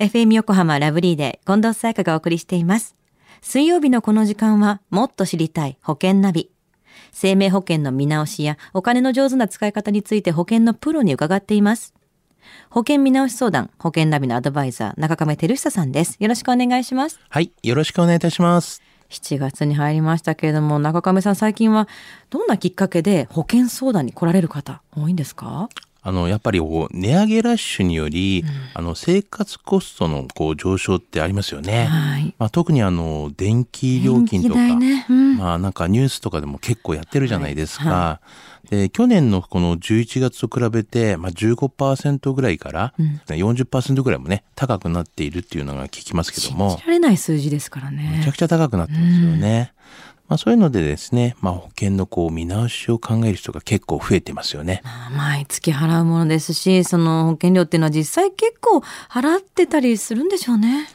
FM 横浜ラブリーで近藤沙耶香がお送りしています。水曜日のこの時間はもっと知りたい保険ナビ。生命保険の見直しやお金の上手な使い方について保険のプロに伺っています。保険見直し相談、保険ナビのアドバイザー、中亀照久さんです。よろしくお願いします。はい、よろしくお願いいたします。7月に入りましたけれども、中亀さん最近はどんなきっかけで保険相談に来られる方多いんですか？あの、やっぱりこう値上げラッシュにより、あの、生活コストのこう上昇ってありますよね。はい。まあ、特にあの、電気料金とか、電気代ねうんまあ、なんかニュースとかでも結構やってるじゃないですか。で、去年のこの11月と比べて、まあ、15%ぐらいから、40%ぐらいもね、高くなっているっていうのが聞きますけども信じ、られない数字ですからめちねゃ。くちゃ高くなってますよね。まあ、そういうのでですね、まあ、保険のこう見直しを考える人が結構増えてますよね。まあ毎月払うものですし、その保険料っていうのは実際結構払ってたりするんでしょうね。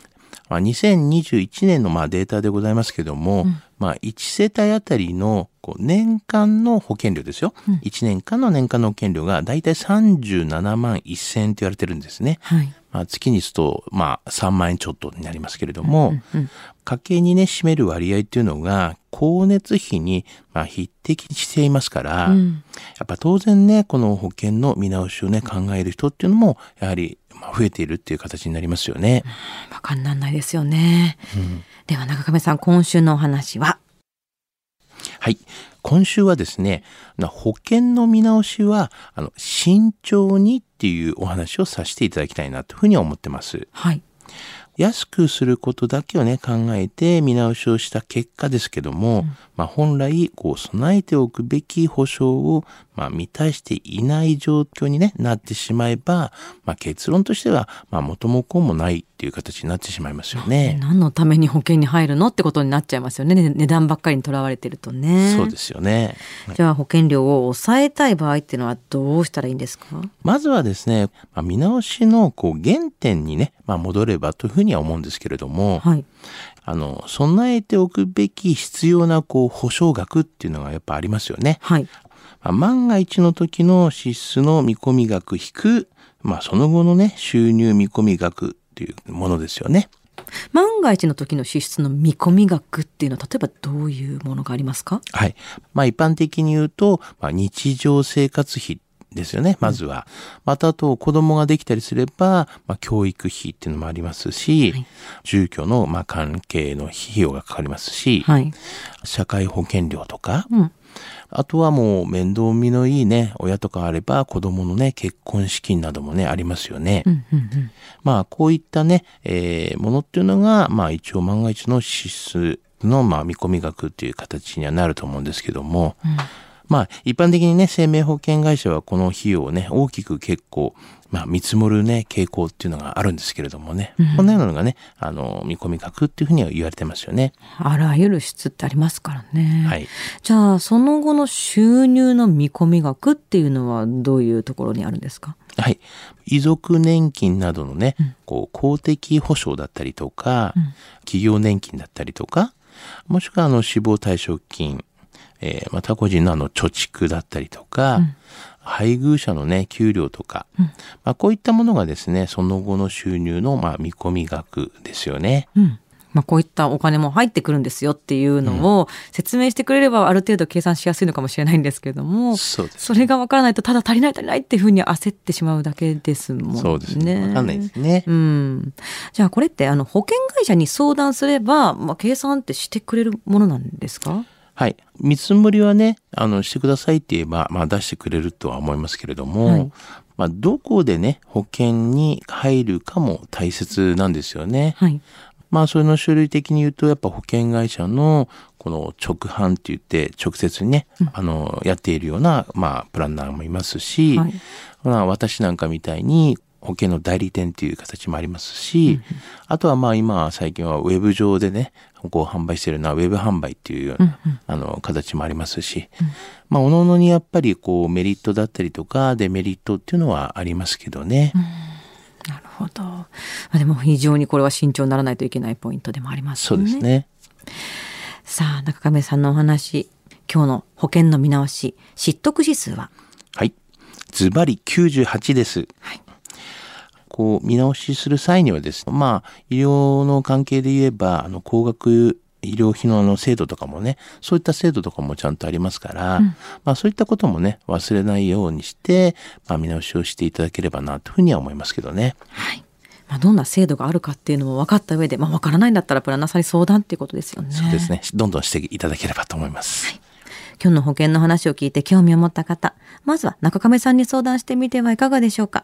まあ、2021年のまあデータでございますけども、まあ、1世帯あたりのこう年間の保険料ですよ。1年間の年間の保険料がだいたい37万1000円と言われてるんですね。はい。まあ、月にすると、まあ、3万円ちょっとになりますけれども、家計にね、占める割合っていうのが、光熱費に、まあ、匹敵していますから、やっぱ当然ね、この保険の見直しをね、考える人っていうのも、やはり、まあ、増えているっていう形になりますよね。バカにならないですよね。では中亀さん、今週のお話は？はい。今週はですね、な保険の見直しは、あの、慎重にっていうお話をさせていただきたいなというふうに思ってます。はい。安くすることだけをね、考えて見直しをした結果ですけども、まあ本来、こう、備えておくべき保証を、まあ満たしていない状況にね、なってしまえば、まあ結論としては、まあ元も子もないっていう形になってしまいますよね。何のために保険に入るのってことになっちゃいますよね。ね値段ばっかりにとらわれてるとね。そうですよね。じゃあ保険料を抑えたい場合っていうのはどうしたらいいんですか？まずはですね、まあ、見直しのこう原点にね、まあ、戻ればというふうには思うんですけれども、はい。あの、備えておくべき必要なこう保証額っていうのがやっぱありますよね。はい。まあ、万が一の時の支出の見込み額引く、まあ、その後のね、収入見込み額っていうものですよね。万が一の時の支出の見込み額っていうのは例えばどういうものがありますか？はい。まあ一般的に言うと、まあ、日常生活費ですよね、まずは。またあと子供ができたりすれば、まあ教育費っていうのもありますし、はい住居のまあ関係の費用がかかりますし、はい。社会保険料とか、うん。あとはもう面倒見のいいね、親とかあれば子供のね、結婚資金などもね、ありますよね。うんうんうん。まあ、こういったね、えーものっていうのが、まあ、一応万が一の支出の、まあ、見込み額っていう形にはなると思うんですけども、まあ、一般的にね、生命保険会社はこの費用をね、大きく結構、まあ、見積もるね、傾向っていうのがあるんですけれどもね、こんなようなのがね、あの、見込み額っていうふうには言われてますよね。あらゆる支出ってありますからね。はい。じゃあその後の収入の見込み額っていうのはどういうところにあるんですか？はい。遺族年金などのね、こう、公的保障だったりとか、企業年金だったりとか、もしくはあの死亡退職金、えーまた個人のあの貯蓄だったりとか、配偶者のね、給料とか、まあ、こういったものがですね、その後の収入のまあ見込み額ですよね。うん。まあこういったお金も入ってくるんですよっていうのを説明してくれればある程度計算しやすいのかもしれないんですけれども、そうです。それがわからないとただ足りない足りないっていうふうに焦ってしまうだけですもんね。そうですね。わかんないですね。うん。じゃあこれってあの保険会社に相談すれば、まあ、計算ってしてくれるものなんですか？はい。見積もりはね、あの、してくださいって言えば、まあ出してくれるとは思いますけれども、はいまあどこでね、保険に入るかも大切なんですよね。はい。まあそれの種類的に言うと、やっぱ保険会社のこの直販って言って直接にね、あの、やっているような、まあプランナーもいますし、はいまあ私なんかみたいに保険の代理店っていう形もありますし、あとはまあ今最近はウェブ上でね、こう販売してるのはウェブ販売っていうような、あの形もありますし、まあ各々にやっぱりこうメリットだったりとかデメリットっていうのはありますけどね。なるほど。まあでも非常にこれは慎重にならないといけないポイントでもありますね。そうですね。さあ、中亀さんのお話、今日の保険の見直し、失得指数は？はい。ズバリ98です。はいここう見直しする際にはですね、まあ医療の関係で言えば、あの高額医療費のあの制度とかもね、そういった制度とかもちゃんとありますから、うん、まあそういったこともね、忘れないようにして、まあ見直しをしていただければなというふうには思いますけどね。はい。まあ、どんな制度があるかっていうのも分かった上で、まあ、分からないんだったらプランナーさんに相談っていうことですよね。そうですね。どんどんしていただければと思います。はい今日の保険の話を聞いて興味を持った方、まずは中亀さんに相談してみてはいかがでしょうか。